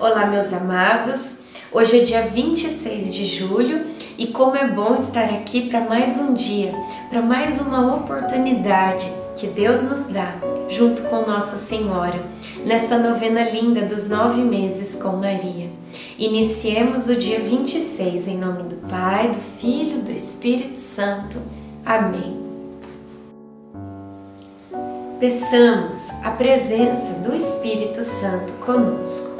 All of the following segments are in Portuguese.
Olá, meus amados. Hoje é dia 26 de julho e como é bom estar aqui para mais um dia, para mais uma oportunidade que Deus nos dá, junto com Nossa Senhora, nesta novena linda dos nove meses com Maria. Iniciemos o dia 26 em nome do Pai, do Filho, do Espírito Santo. Amém. Peçamos a presença do Espírito Santo conosco.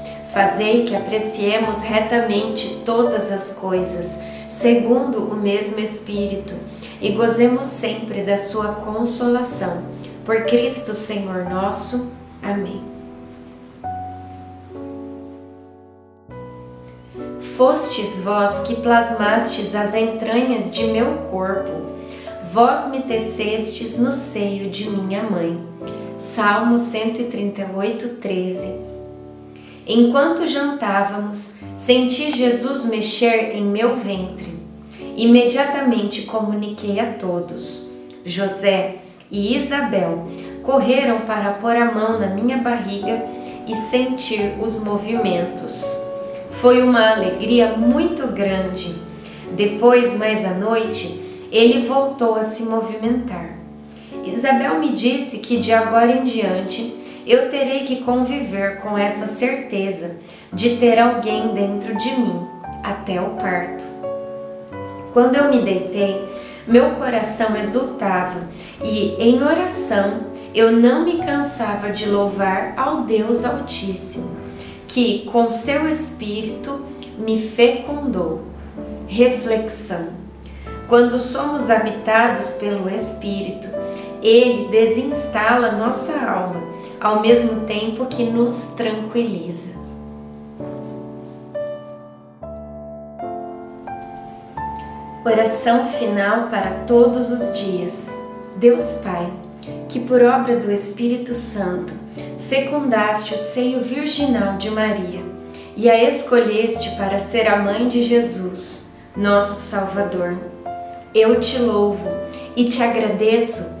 Fazei que apreciemos retamente todas as coisas, segundo o mesmo Espírito, e gozemos sempre da Sua consolação. Por Cristo Senhor nosso. Amém. Fostes vós que plasmastes as entranhas de meu corpo, vós me tecestes no seio de minha mãe. Salmo 138, 13 Enquanto jantávamos, senti Jesus mexer em meu ventre. Imediatamente comuniquei a todos. José e Isabel correram para pôr a mão na minha barriga e sentir os movimentos. Foi uma alegria muito grande. Depois, mais à noite, ele voltou a se movimentar. Isabel me disse que de agora em diante eu terei que conviver com essa certeza de ter alguém dentro de mim até o parto. Quando eu me deitei, meu coração exultava e, em oração, eu não me cansava de louvar ao Deus Altíssimo, que, com seu Espírito, me fecundou. Reflexão: quando somos habitados pelo Espírito, ele desinstala nossa alma ao mesmo tempo que nos tranquiliza. Oração final para todos os dias. Deus Pai, que por obra do Espírito Santo fecundaste o seio virginal de Maria e a escolheste para ser a mãe de Jesus, nosso Salvador. Eu te louvo e te agradeço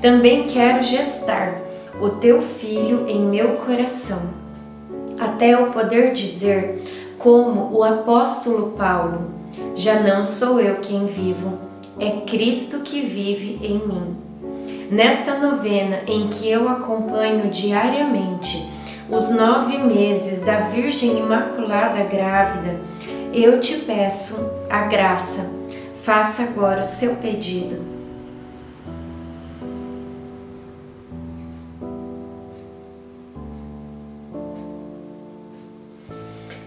também quero gestar o teu filho em meu coração, até eu poder dizer, como o apóstolo Paulo: Já não sou eu quem vivo, é Cristo que vive em mim. Nesta novena em que eu acompanho diariamente os nove meses da Virgem Imaculada Grávida, eu te peço a graça. Faça agora o seu pedido.